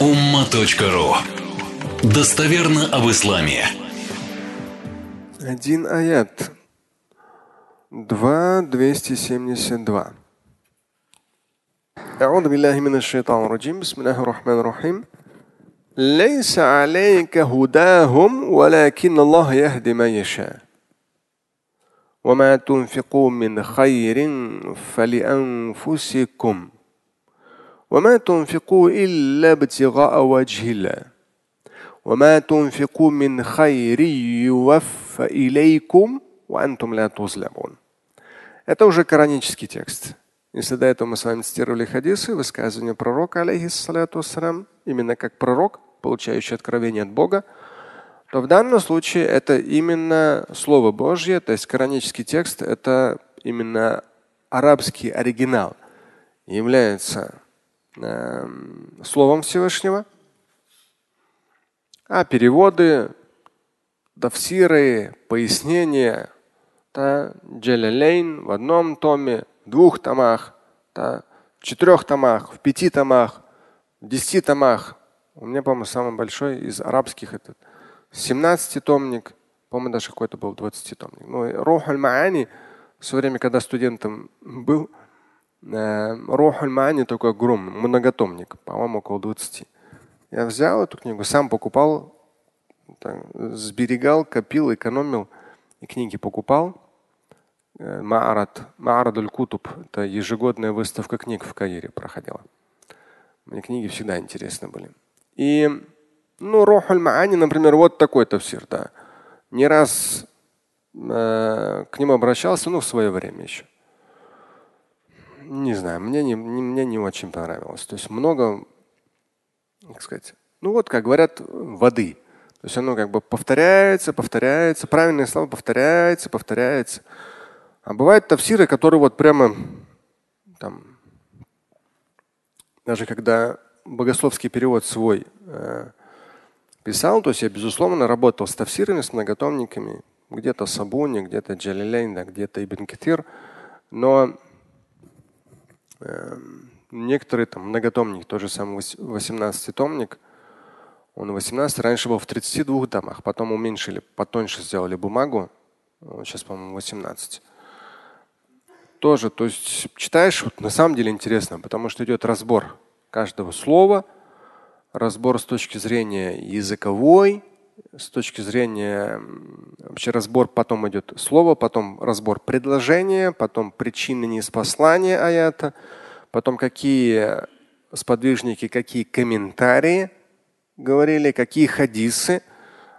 umma.ru Достоверно об исламе. Один аят. 2.272. أعوذ بالله من الشيطان الرجيم بسم الله الرحمن الرحيم ليس عليك هداهم ولكن الله يهدي من يشاء وما تنفقوا من خير فلأنفسكم وما تنفقوا إلا ابتغاء وجه الله وما تنفقوا من خير يوفى إليكم وأنتم لا تظلمون Это уже коранический текст. Если до этого мы с вами цитировали хадисы, высказывания пророка, алейхиссалату ассалям, именно как пророк, получающий откровение от Бога, то в данном случае это именно Слово Божье, то есть коранический текст, это именно арабский оригинал, является э, Словом Всевышнего, а переводы, тафсиры, пояснения, да, Джалялейн в одном томе, в двух томах, да, в четырех томах, в пяти томах, в десяти томах. У меня, по-моему, самый большой из арабских этот 17-томник, по-моему, даже какой-то был 20-томник. Ну, Рухаль Маани, свое время, когда студентом был, э, Рухаль Маани такой огромный, многотомник, по-моему, около 20. Я взял эту книгу, сам покупал, так, сберегал, копил, экономил и книги покупал. Э, Маарат, Маарадуль Кутуб – это ежегодная выставка книг в Каире проходила. Мне книги всегда интересны были. И, ну, Рохуль Маани, например, вот такой тавсир, да. Не раз э, к нему обращался, ну, в свое время еще. Не знаю, мне не, не, мне не очень понравилось. То есть много, как сказать, ну вот, как говорят, воды. То есть оно как бы повторяется, повторяется, правильные слова повторяется, повторяется. А бывают тавсиры, которые вот прямо там, даже когда богословский перевод свой э, писал, то есть я, безусловно, работал с тавсирами, с многотомниками, где-то Сабуни, где-то Джалилейн, да, где-то Ибн Кетир, но некоторые там многотомник, тот же самый 18-томник, он 18, раньше был в 32 томах, потом уменьшили, потоньше сделали бумагу, сейчас, по-моему, 18 тоже, то есть читаешь, вот на самом деле интересно, потому что идет разбор каждого слова, разбор с точки зрения языковой, с точки зрения вообще разбор потом идет слово, потом разбор предложения, потом причины неспослания аята, потом какие сподвижники, какие комментарии говорили, какие хадисы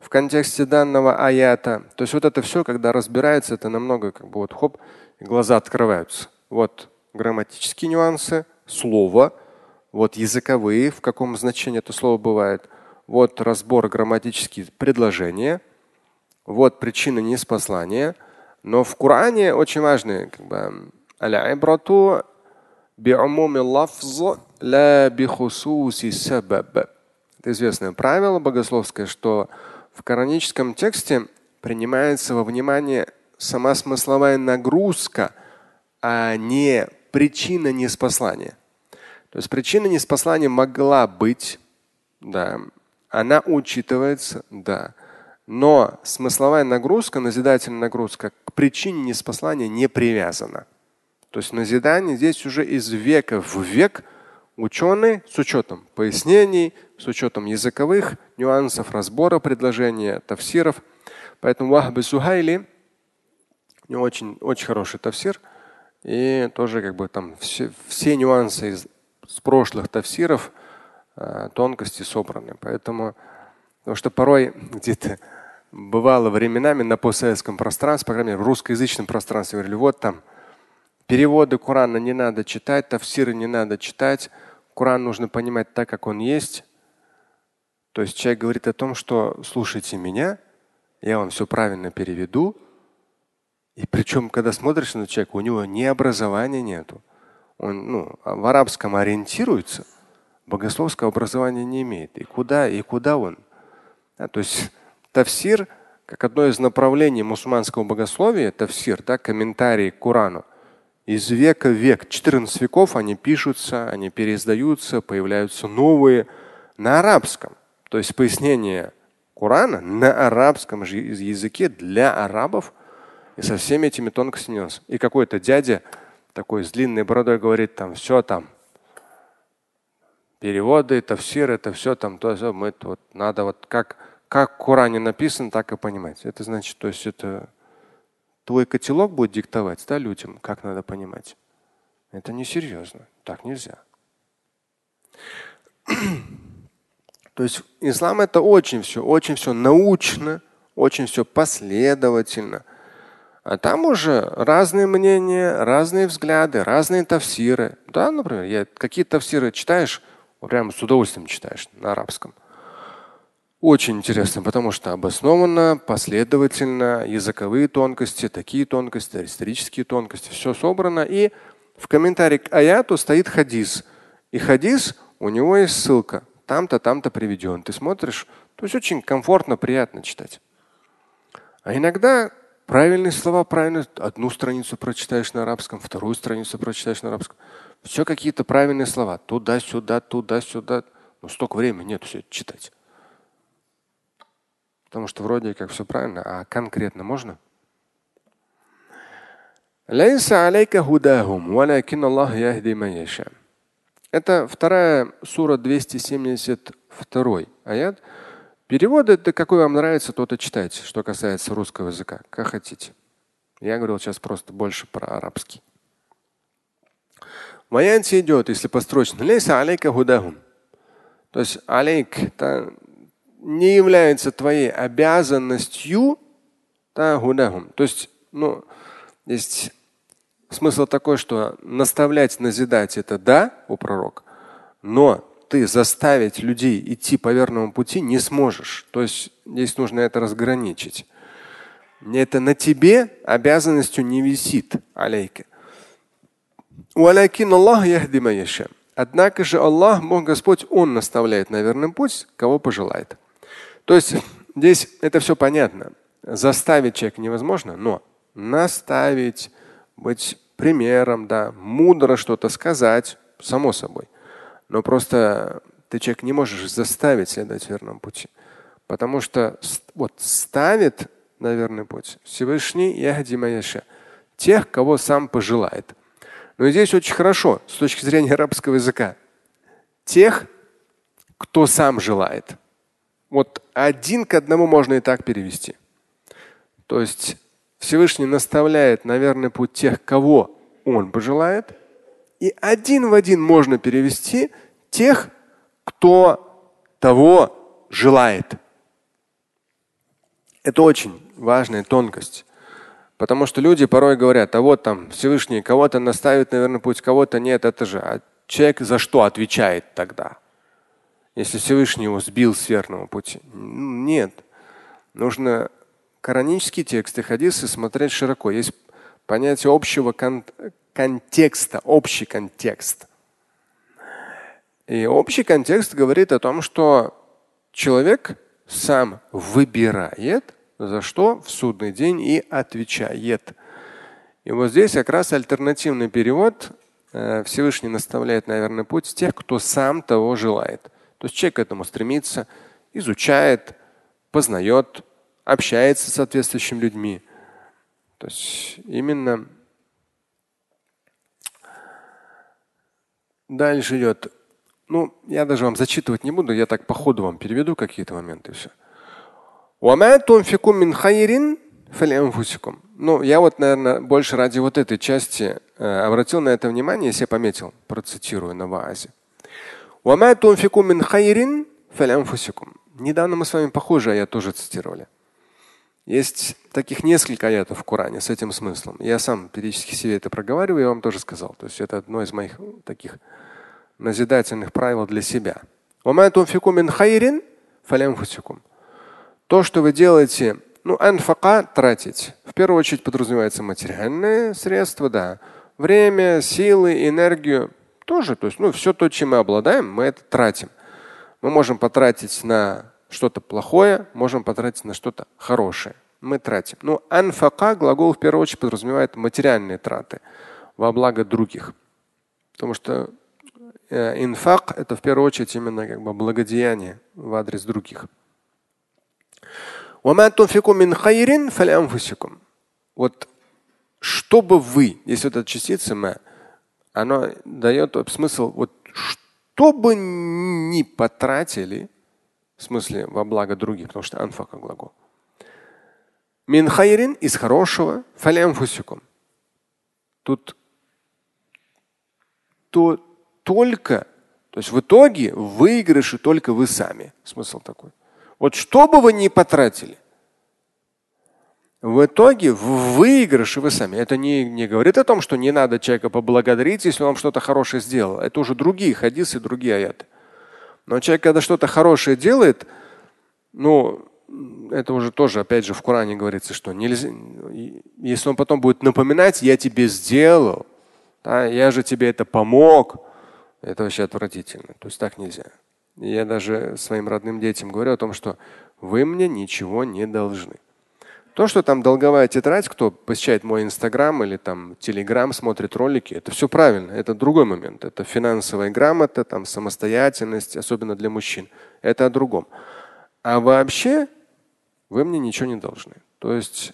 в контексте данного аята. То есть вот это все, когда разбирается, это намного как бы вот хоп, глаза открываются. Вот грамматические нюансы, слово, вот языковые, в каком значении это слово бывает, вот разбор грамматических предложения, вот причина неспослания. Но в Коране очень важно, как бы, это известное правило богословское, что в кораническом тексте принимается во внимание сама смысловая нагрузка, а не причина неспослания. То есть причина неспослания могла быть, да, она учитывается, да. Но смысловая нагрузка, назидательная нагрузка к причине неспослания не привязана. То есть назидание здесь уже из века в век ученые с учетом пояснений, с учетом языковых нюансов разбора предложения, тавсиров. Поэтому Вахбы Сухайли у него очень, очень хороший тавсир. И тоже как бы там все, все нюансы из с прошлых тавсиров, э, тонкости собраны. Поэтому, потому что порой где-то бывало временами на постсоветском пространстве, по крайней мере, в русскоязычном пространстве говорили, вот там переводы Корана не надо читать, тавсиры не надо читать, Коран нужно понимать так, как он есть. То есть человек говорит о том, что слушайте меня, я вам все правильно переведу, и причем, когда смотришь на человека, у него ни образования нету. Он ну, в арабском ориентируется, богословского образования не имеет. И куда, и куда он? Да, то есть тавсир, как одно из направлений мусульманского богословия, тавсир, да, комментарий к Корану, из века в век, 14 веков они пишутся, они переиздаются, появляются новые на арабском. То есть пояснение Корана на арабском языке для арабов и со всеми этими тонкостями. И какой-то дядя такой с длинной бородой говорит там все там. Переводы, тафсир, это все там, то, все, мы вот надо вот как, как в Коране написано, так и понимать. Это значит, то есть это твой котелок будет диктовать да, людям, как надо понимать. Это несерьезно. Так нельзя. То есть ислам это очень все, очень все научно, очень все последовательно. А там уже разные мнения, разные взгляды, разные тафсиры. Да, например, я, какие тафсиры читаешь, прямо с удовольствием читаешь на арабском. Очень интересно, потому что обоснованно, последовательно, языковые тонкости, такие тонкости, исторические тонкости, все собрано. И в комментарии к аяту стоит хадис. И хадис, у него есть ссылка там-то, там-то приведен. Ты смотришь, то есть очень комфортно, приятно читать. А иногда правильные слова, правильно одну страницу прочитаешь на арабском, вторую страницу прочитаешь на арабском. Все какие-то правильные слова. Туда-сюда, туда-сюда. Но столько времени нет все это читать. Потому что вроде как все правильно, а конкретно можно? Это вторая сура 272 аят. Перевод это какой вам нравится, тот и читайте, что касается русского языка, как хотите. Я говорил сейчас просто больше про арабский. В аяте идет, если построчно, лейса алейка худахум. То есть алейк это не является твоей обязанностью та худахум. То есть, ну, есть Смысл такой, что наставлять, назидать это да у пророка, но ты заставить людей идти по верному пути не сможешь. То есть здесь нужно это разграничить. Это на тебе обязанностью не висит, алейка. Однако же Аллах, Бог Господь, Он наставляет на верный путь, кого пожелает. То есть здесь это все понятно. Заставить человека невозможно, но наставить, быть примером, да, мудро что-то сказать, само собой. Но просто ты человек не можешь заставить следовать верному пути. Потому что вот ставит на верный путь Всевышний Яхдимаяша тех, кого сам пожелает. Но здесь очень хорошо с точки зрения арабского языка. Тех, кто сам желает. Вот один к одному можно и так перевести. То есть Всевышний наставляет на верный путь тех, кого он пожелает. И один в один можно перевести тех, кто того желает. Это очень важная тонкость. Потому что люди порой говорят, а вот там Всевышний кого-то наставит на верный путь, кого-то нет, это же. А человек за что отвечает тогда? Если Всевышний его сбил с верного пути. Нет. Нужно коранические тексты, хадисы смотреть широко. Есть понятие общего кон контекста, общий контекст. И общий контекст говорит о том, что человек сам выбирает, за что в судный день и отвечает. И вот здесь как раз альтернативный перевод э, Всевышний наставляет, наверное, путь тех, кто сам того желает. То есть человек к этому стремится, изучает, познает, общается с соответствующими людьми. То есть именно дальше идет. Ну, я даже вам зачитывать не буду, я так по ходу вам переведу какие-то моменты. Все. Ну, я вот, наверное, больше ради вот этой части э, обратил на это внимание, если я пометил, процитирую на ваазе. Недавно мы с вами похожие, а я тоже цитировали. Есть таких несколько аятов в Коране с этим смыслом. Я сам периодически себе это проговариваю, я вам тоже сказал. То есть это одно из моих таких назидательных правил для себя. То, что вы делаете, ну, анфака тратить. В первую очередь подразумевается материальные средства, да. Время, силы, энергию тоже. То есть, ну, все то, чем мы обладаем, мы это тратим. Мы можем потратить на что-то плохое, можем потратить на что-то хорошее. Мы тратим. Ну, анфака глагол в первую очередь подразумевает материальные траты во благо других. Потому что э, инфак – это в первую очередь именно как бы благодеяние в адрес других. Вот чтобы вы, если вот эта частица мы, она дает смысл, вот что бы ни потратили, в смысле во благо других, потому что анфака глагол. Мин хайрин из хорошего, фалямфусикум. Тут то только, то есть в итоге в выигрыше только вы сами. Смысл такой. Вот что бы вы ни потратили, в итоге в выигрыше вы сами. Это не, не говорит о том, что не надо человека поблагодарить, если он что-то хорошее сделал. Это уже другие хадисы, другие аяты. Но человек, когда что-то хорошее делает, ну, это уже тоже, опять же, в Коране говорится, что нельзя, если он потом будет напоминать, я тебе сделал, да, я же тебе это помог, это вообще отвратительно. То есть так нельзя. Я даже своим родным детям говорю о том, что вы мне ничего не должны. То, что там долговая тетрадь, кто посещает мой инстаграм или там телеграм, смотрит ролики, это все правильно. Это другой момент. Это финансовая грамота, там самостоятельность, особенно для мужчин. Это о другом. А вообще вы мне ничего не должны. То есть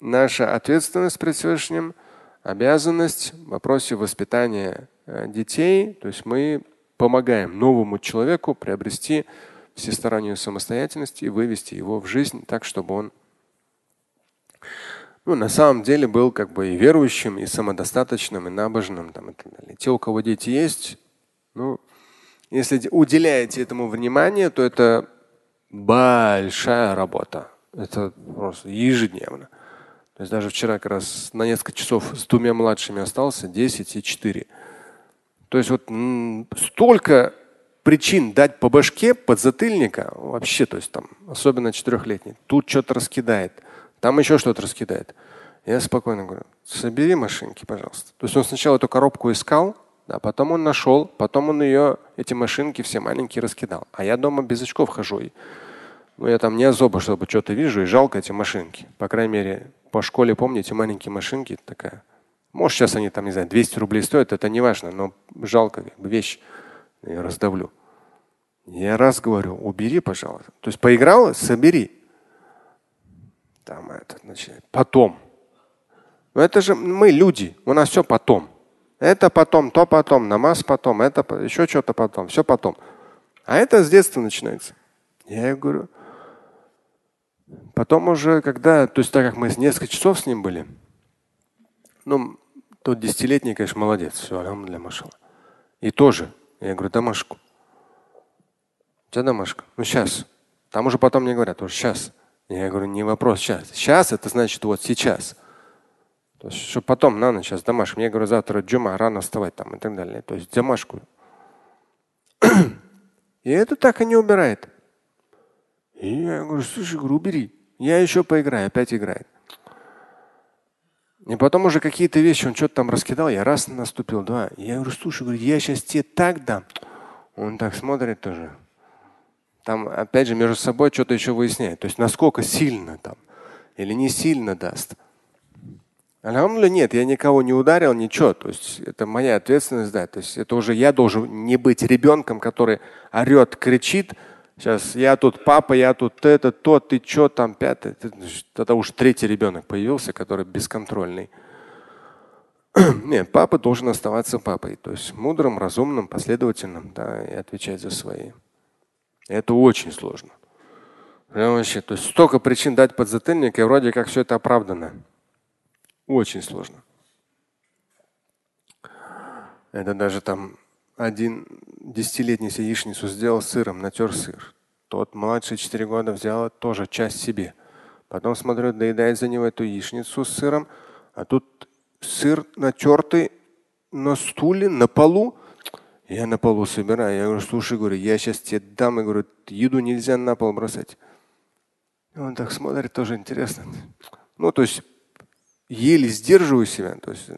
наша ответственность перед Всевышним, обязанность в вопросе воспитания э, детей, то есть мы помогаем новому человеку приобрести всестороннюю самостоятельность и вывести его в жизнь так, чтобы он ну, на самом деле был как бы и верующим, и самодостаточным, и набожным. Там, и так далее. Те, у кого дети есть, ну, если уделяете этому внимание, то это большая работа. Это просто ежедневно. То есть даже вчера как раз на несколько часов с двумя младшими остался, 10 и 4. То есть вот столько причин дать по башке подзатыльника вообще, то есть там, особенно четырехлетний, тут что-то раскидает там еще что-то раскидает. Я спокойно говорю, собери машинки, пожалуйста. То есть он сначала эту коробку искал, да, потом он нашел, потом он ее, эти машинки все маленькие раскидал. А я дома без очков хожу. И, ну, я там не особо, чтобы что-то вижу, и жалко эти машинки. По крайней мере, по школе помните, маленькие машинки такая. Может, сейчас они там, не знаю, 200 рублей стоят, это не важно, но жалко вещь. Я раздавлю. Я раз говорю, убери, пожалуйста. То есть поиграл, собери. Там это, значит, потом. Но это же мы люди, у нас все потом. Это потом, то потом, намаз потом, это еще что-то потом, все потом. А это с детства начинается. Я ей говорю, потом уже, когда, то есть так как мы несколько часов с ним были, ну, тот десятилетний, конечно, молодец, все, для машала. И тоже, я говорю, домашку. У тебя домашка? Ну сейчас. Там уже потом мне говорят, уже сейчас. Я говорю, не вопрос сейчас. Сейчас это значит вот сейчас. То есть, что потом на ночь, сейчас домашку. Я говорю, завтра джума, рано вставать там и так далее. То есть домашку. И это так и не убирает. И я говорю, слушай, говорю, убери. Я еще поиграю, опять играет. И потом уже какие-то вещи, он что-то там раскидал, я раз наступил, два. Я говорю, слушай, говорю, я сейчас тебе так дам. Он так смотрит тоже там опять же между собой что-то еще выясняет. То есть насколько сильно там или не сильно даст. Алхамдулилля, нет, я никого не ударил, ничего. То есть это моя ответственность, да. То есть это уже я должен не быть ребенком, который орет, кричит. Сейчас я тут папа, я тут это, то, ты что там, пятое. Это уже третий ребенок появился, который бесконтрольный. Нет, папа должен оставаться папой. То есть мудрым, разумным, последовательным, да, и отвечать за свои. Это очень сложно. Прям вообще, то есть столько причин дать подзатыльник, и вроде как все это оправдано. Очень сложно. Это даже там один десятилетний яичницу сделал сыром, натер сыр. Тот младший четыре года взял тоже часть себе. Потом смотрю, доедает за него эту яичницу с сыром, а тут сыр натертый на стуле, на полу, я на полу собираю. Я говорю, слушай, говорю, я сейчас тебе дам. И говорю, еду нельзя на пол бросать. И он так смотрит, тоже интересно. Ну, то есть еле сдерживаю себя. То есть,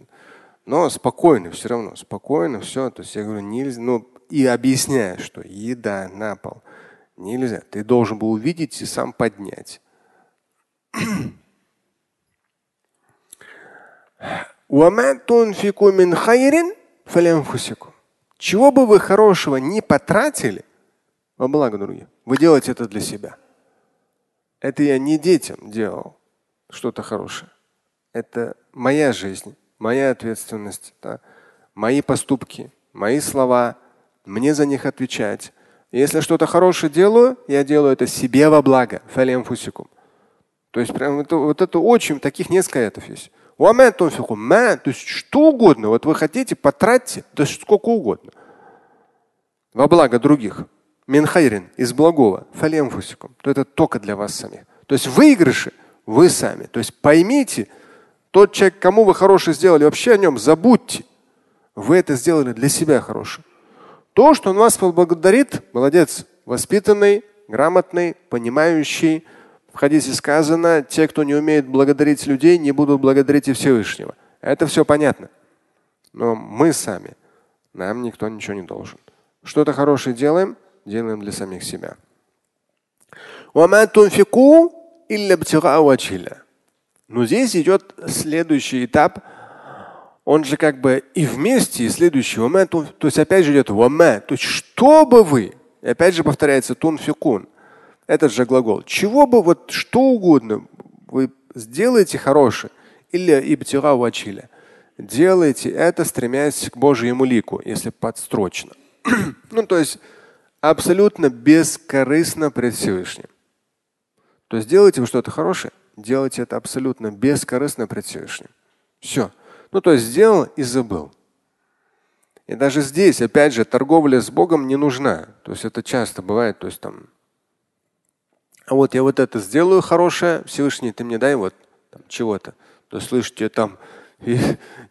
но спокойно все равно, спокойно все. То есть я говорю, нельзя. Ну, и объясняю, что еда на пол нельзя. Ты должен был увидеть и сам поднять. وما تنفقوا من خير فلأنفسكم Чего бы вы хорошего не потратили во благо других, вы делаете это для себя. Это я не детям делал что-то хорошее. Это моя жизнь, моя ответственность, да? мои поступки, мои слова. Мне за них отвечать. Если что-то хорошее делаю, я делаю это себе во благо. То есть прям это, вот это очень, таких несколько аятов есть. То есть что угодно. Вот вы хотите, потратьте, то есть сколько угодно. Во благо других. Минхайрин из благого. Фалемфусикум. То это только для вас самих. То есть выигрыши вы сами. То есть поймите, тот человек, кому вы хорошее сделали, вообще о нем забудьте. Вы это сделали для себя хорошее. То, что он вас поблагодарит, молодец, воспитанный, грамотный, понимающий. В хадисе сказано, те, кто не умеет благодарить людей, не будут благодарить и Всевышнего. Это все понятно. Но мы сами, нам никто ничего не должен. Что-то хорошее делаем, делаем для самих себя. Но здесь идет следующий этап. Он же как бы и вместе, и следующий. То есть опять же идет вама. То есть что бы вы, и опять же повторяется тунфикун. Этот же глагол. Чего бы вот что угодно вы сделаете хорошее. Или ибтира вачиля. Делайте это, стремясь к Божьему лику, если подстрочно. ну, то есть абсолютно бескорыстно пред Всевышним. То есть делайте вы что-то хорошее, делайте это абсолютно бескорыстно пред Всевышним. Все. Ну, то есть сделал и забыл. И даже здесь, опять же, торговля с Богом не нужна. То есть это часто бывает, то есть там, а вот я вот это сделаю хорошее, Всевышний, ты мне дай вот чего-то. То есть, слышите, там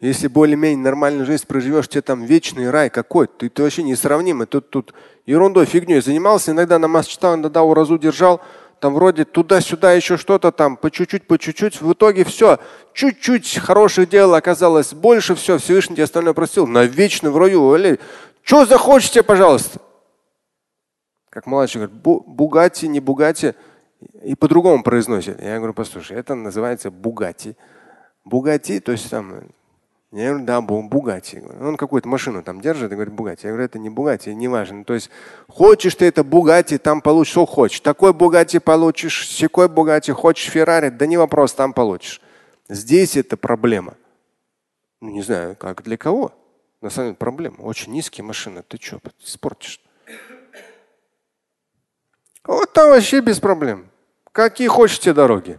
если более-менее нормальную жизнь проживешь, тебе там вечный рай какой ты, ты вообще несравнимый. Тут, тут ерундой, фигней занимался, иногда намаз читал, иногда уразу держал, там вроде туда-сюда еще что-то там, по чуть-чуть, по чуть-чуть. В итоге все, чуть-чуть хороших дел оказалось больше, все, Всевышний тебе остальное простил. На вечный в раю. Что захочете, пожалуйста. Как младший говорит, Бугати, не Бугати. И по-другому произносит. Я говорю, послушай, это называется Бугати. Бугати, то есть там, я говорю, да, Бугати. Он какую-то машину там держит и говорит, Бугати. Я говорю, это не Бугати, не важно. То есть хочешь ты это Бугати, там получишь, что хочешь. Такой Бугати получишь, секой Бугати, хочешь Феррари, да не вопрос, там получишь. Здесь это проблема. Ну, не знаю, как для кого. На самом деле проблема. Очень низкие машины. Ты что, испортишь? Вот там вообще без проблем. Какие хочете дороги.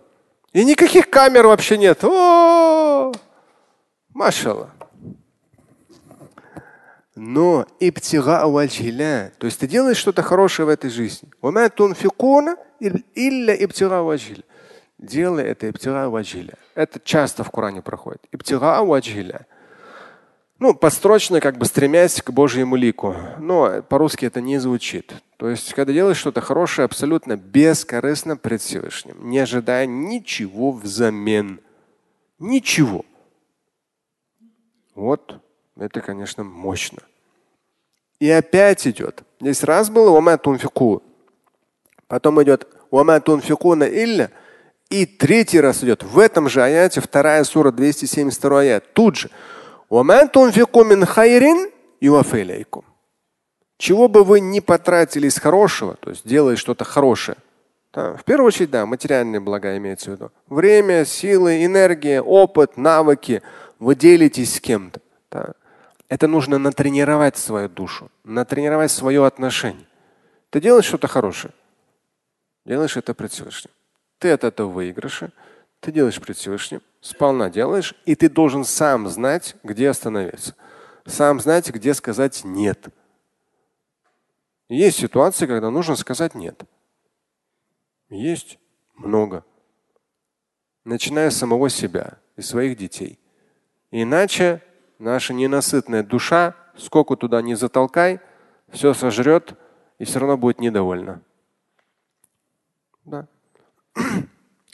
И никаких камер вообще нет. О, машалла. Но ибтига ваджиля, то есть ты делаешь что-то хорошее в этой жизни. Делай это. Это часто в Коране проходит. Ну, построчно, как бы стремясь к Божьему лику. Но по-русски это не звучит. То есть, когда делаешь что-то хорошее, абсолютно бескорыстно пред Всевышним, не ожидая ничего взамен. Ничего. Вот это, конечно, мощно. И опять идет. Здесь раз было ума тунфику. Потом идет ума тунфикуна илля. И третий раз идет. В этом же аяте, вторая сура, 272 аят. Тут же. Чего бы вы ни потратили из хорошего, то есть делая что-то хорошее, да, в первую очередь, да, материальные блага имеется в виду. Время, силы, энергия, опыт, навыки. Вы делитесь с кем-то. Да. Это нужно натренировать свою душу, натренировать свое отношение. Ты делаешь что-то хорошее, делаешь это пред Всевышним. Ты от этого выигрыша, ты делаешь пред Всевышним, сполна делаешь, и ты должен сам знать, где остановиться. Сам знать, где сказать нет. Есть ситуации, когда нужно сказать нет. Есть много. Начиная с самого себя и своих детей. Иначе наша ненасытная душа, сколько туда не затолкай, все сожрет и все равно будет недовольна. Да.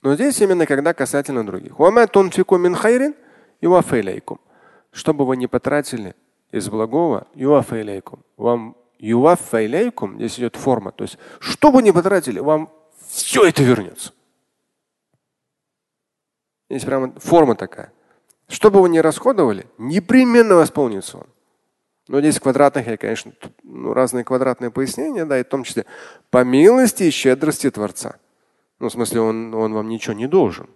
Но здесь именно когда касательно других. Что бы вы ни потратили из благого, вам здесь идет форма. То есть, что бы ни потратили, вам все это вернется. Здесь прямо форма такая. Что бы вы ни расходовали, непременно восполнится вам. Но здесь квадратных я, конечно, ну, разные квадратные пояснения, да, и в том числе по милости и щедрости Творца. Ну, в смысле, он, он вам ничего не должен.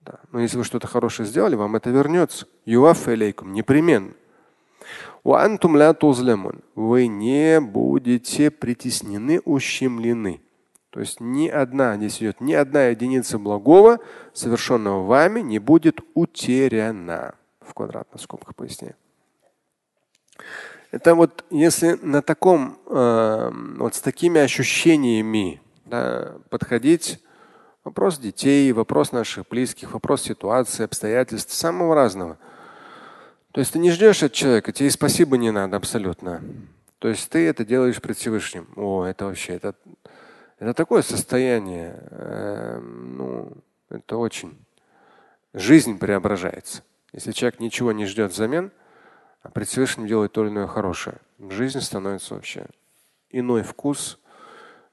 Да. Но если вы что-то хорошее сделали, вам это вернется. Юаф непременно. Вы не будете притеснены, ущемлены. То есть ни одна, здесь идет, ни одна единица благого, совершенного вами, не будет утеряна. В квадратных скобках поясняю. Это вот если на таком, э, вот с такими ощущениями да, подходить, вопрос детей, вопрос наших близких, вопрос ситуации, обстоятельств, самого разного. То есть ты не ждешь от человека, тебе спасибо не надо абсолютно. То есть ты это делаешь пред Всевышним. О, это вообще, это, это такое состояние, э, ну, это очень. Жизнь преображается. Если человек ничего не ждет взамен, а пред Всевышним делает то или иное хорошее, жизнь становится вообще иной вкус,